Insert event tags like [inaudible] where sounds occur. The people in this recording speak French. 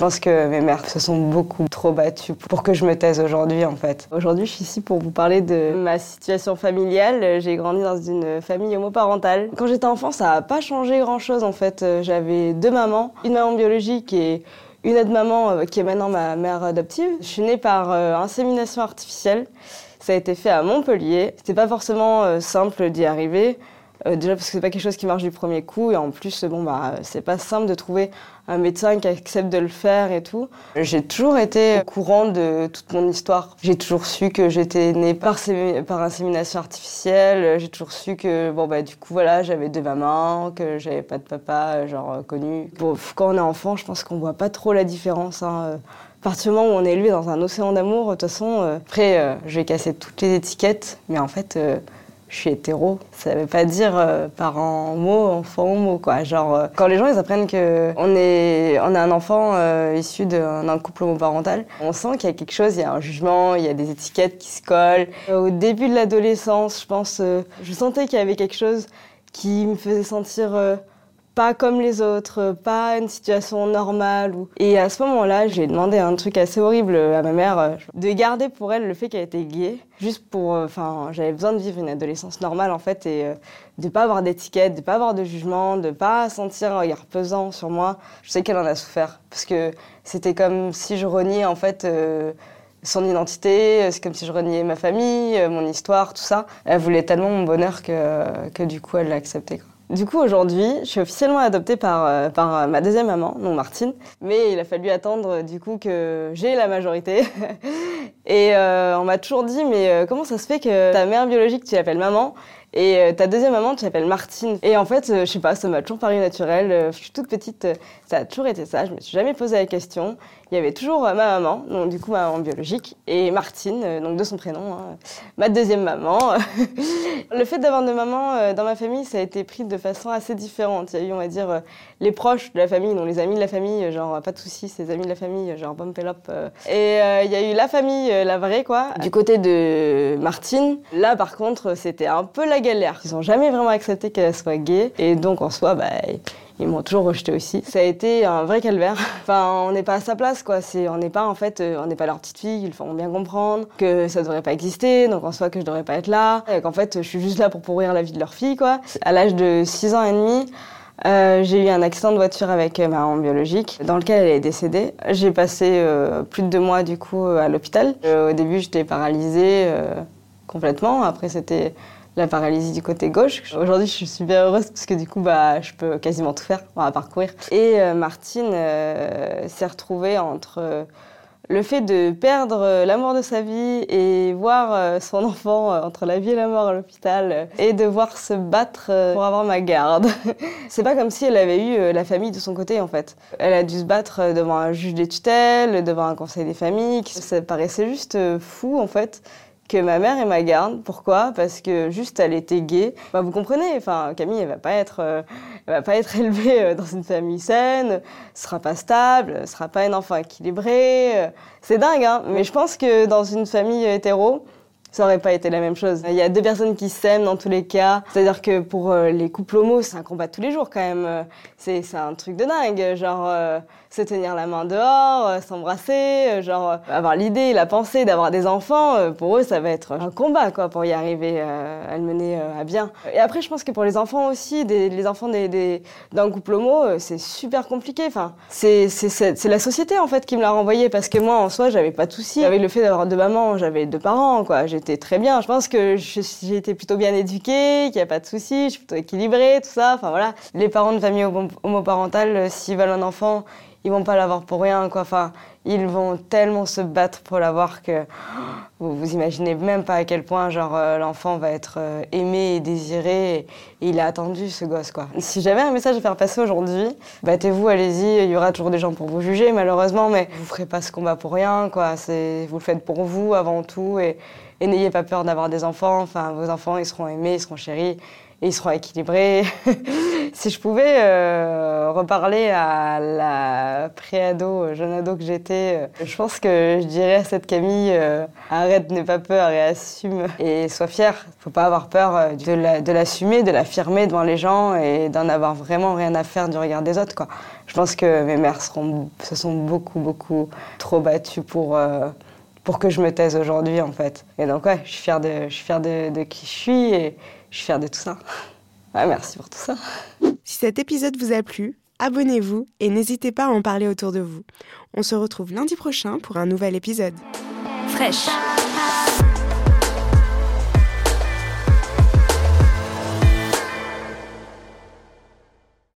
Pense que mes mères se sont beaucoup trop battues pour que je me taise aujourd'hui en fait. Aujourd'hui je suis ici pour vous parler de ma situation familiale. J'ai grandi dans une famille homoparentale. Quand j'étais enfant ça n'a pas changé grand chose en fait. J'avais deux mamans, une maman biologique et une autre maman euh, qui est maintenant ma mère adoptive. Je suis née par euh, insémination artificielle. Ça a été fait à Montpellier. C'était pas forcément euh, simple d'y arriver. Euh, déjà parce que c'est pas quelque chose qui marche du premier coup et en plus bon bah c'est pas simple de trouver un médecin qui accepte de le faire et tout. J'ai toujours été au courant de toute mon histoire. J'ai toujours su que j'étais née par, par insémination artificielle. J'ai toujours su que bon bah du coup voilà j'avais deux mamans, que j'avais pas de papa euh, genre euh, connu. Bon, quand on est enfant, je pense qu'on voit pas trop la différence. Hein. À partir du moment où on est élevé dans un océan d'amour, de toute façon, après, je vais casser toutes les étiquettes, mais en fait, je suis hétéro. Ça veut pas dire euh, parent homo, enfant homo, quoi. Genre, euh, quand les gens ils apprennent que on est, on a un enfant euh, issu d'un couple homoparental, on sent qu'il y a quelque chose, il y a un jugement, il y a des étiquettes qui se collent. Au début de l'adolescence, je pense, je sentais qu'il y avait quelque chose qui me faisait sentir pas comme les autres, pas une situation normale. Et à ce moment-là, j'ai demandé un truc assez horrible à ma mère, euh, de garder pour elle le fait qu'elle était gay, juste pour, euh, enfin, j'avais besoin de vivre une adolescence normale en fait et euh, de pas avoir d'étiquette, de pas avoir de jugement, de pas sentir un regard pesant sur moi. Je sais qu'elle en a souffert parce que c'était comme si je reniais en fait. son identité, c'est comme si je reniais ma famille, mon histoire, tout ça. Elle voulait tellement mon bonheur que, que du coup elle l'a accepté. Du coup, aujourd'hui, je suis officiellement adoptée par, euh, euh, ma deuxième maman, non Martine. Mais il a fallu attendre du coup que j'ai la majorité. [laughs] Et euh, on m'a toujours dit, mais comment ça se fait que ta mère biologique, tu l'appelles maman? Et ta deuxième maman, tu l'appelles Martine. Et en fait, je sais pas, ça m'a toujours paru naturel. je suis toute petite, ça a toujours été ça. Je me suis jamais posé la question il y avait toujours euh, ma maman, donc du coup ma maman biologique, et Martine, euh, donc de son prénom, hein, ma deuxième maman. [laughs] le fait d'avoir deux mamans euh, dans ma famille, ça a été pris de façon assez différente. Il y a eu, on va dire, les proches de la famille, donc les amis de la famille, genre pas de soucis, ces amis de la famille, genre Pompelop. Et il y a eu la famille, la vraie, quoi. Du côté de Martine, là par contre, c'était un peu la galère. Ils ont jamais vraiment accepté qu'elle soit gay, et donc en soi, bah ils m'ont toujours rejeté aussi. Ça a été un vrai calvaire. [laughs] Enfin, on n'est pas à sa place, quoi. C'est, on n'est pas, en fait, euh, on n'est pas leur petite fille. Ils font bien comprendre que ça devrait pas exister, donc en soi que je devrais pas être là, et qu'en fait, je suis juste là pour pourrir la vie de leur fille, quoi. À l'âge de 6 ans et demi, euh, j'ai eu un accident de voiture avec ma maman biologique dans lequel elle est décédée. J'ai passé euh, plus de deux mois du coup à l'hôpital. au début j'étais paralysée complètement. Après c'était la paralysie du côté gauche. Aujourd'hui, je suis super heureuse parce que du coup, bah, je peux quasiment tout faire, à parcourir. Et euh, Martine euh, s'est retrouvée entre euh, le fait de perdre l'amour de sa vie et voir son enfant entre la vie et la mort à l'hôpital et devoir se battre pour avoir ma garde. [laughs] C'est pas comme si elle avait eu la famille de son côté en fait. Elle a dû se battre devant un juge des tutelles, devant un conseil des familles. Ça paraissait juste fou en fait que ma mère est ma garde. Pourquoi? Parce que juste elle était gay. Vous comprenez, enfin Camille elle va pas être, euh, elle va pas être [laughs] élevée euh, dans une famille saine, sera pas stable, sera pas un enfant équilibré. Euh, c'est dingue, hein Mais je pense que dans une famille hétéro, ça aurait pas été la même chose. Il y a deux personnes qui s'aiment dans tous les cas. C'est-à-dire que pour les couples homos, c'est un combat tous les jours quand même. C'est un truc de dingue. Genre, se tenir la main dehors, euh, s'embrasser, euh, genre euh, avoir l'idée, la pensée d'avoir des enfants, pour eux ça va être un combat quoi pour y arriver à le mener à bien. Et après je pense que pour les enfants aussi, des, les enfants des, des d'un couple homo, c'est super compliqué. Enfin, c'est la société en fait qui me l'a renvoyé parce que moi en soi j'avais pas de soucis avec le fait d'avoir deux mamans, j'avais deux parents quoi, j'étais très bien. Je pense que j'ai été plutôt bien éduquée, qu'il y a pas de soucis, je suis plutôt équilibrée, tout ça. Enfin voilà, les parents de famille homoparentale, s'ils veulent un enfant ils vont pas l'avoir pour rien, quoi. Enfin, ils vont tellement se battre pour l'avoir que vous vous imaginez même pas à quel point, genre, euh, l'enfant va être euh, aimé et désiré. Et, il a attendu ce gosse, quoi. Si j'avais un message à faire passer aujourd'hui, battez-vous, allez-y. Il y aura toujours des gens pour vous juger, malheureusement, mais vous ferez pas ce combat pour rien, quoi. Vous le faites pour vous avant tout et Et n'ayez pas peur d'avoir des enfants. Enfin, vos enfants, ils seront aimés, ils seront chéris et ils seront équilibrés. [laughs] si je pouvais euh, reparler à la pré-ado, jeune ado que j'étais, euh, je pense que je dirais à cette Camille euh, arrête, n'aie pas peur et assume et sois fière. Faut pas avoir peur de l'assumer, de l'affirmer devant les gens et d'en avoir vraiment rien à faire du regard des autres. Je pense que mes mères seront, se sont beaucoup, beaucoup trop battues pour pour que je me taise aujourd'hui en fait. Et donc ouais, je suis fière de, qui je suis je suis fière de tout ça. merci pour tout ça. Si cet épisode vous a plu, abonnez-vous et n'hésitez pas à en parler autour de vous. On se retrouve lundi prochain pour un nouvel épisode. Fraîche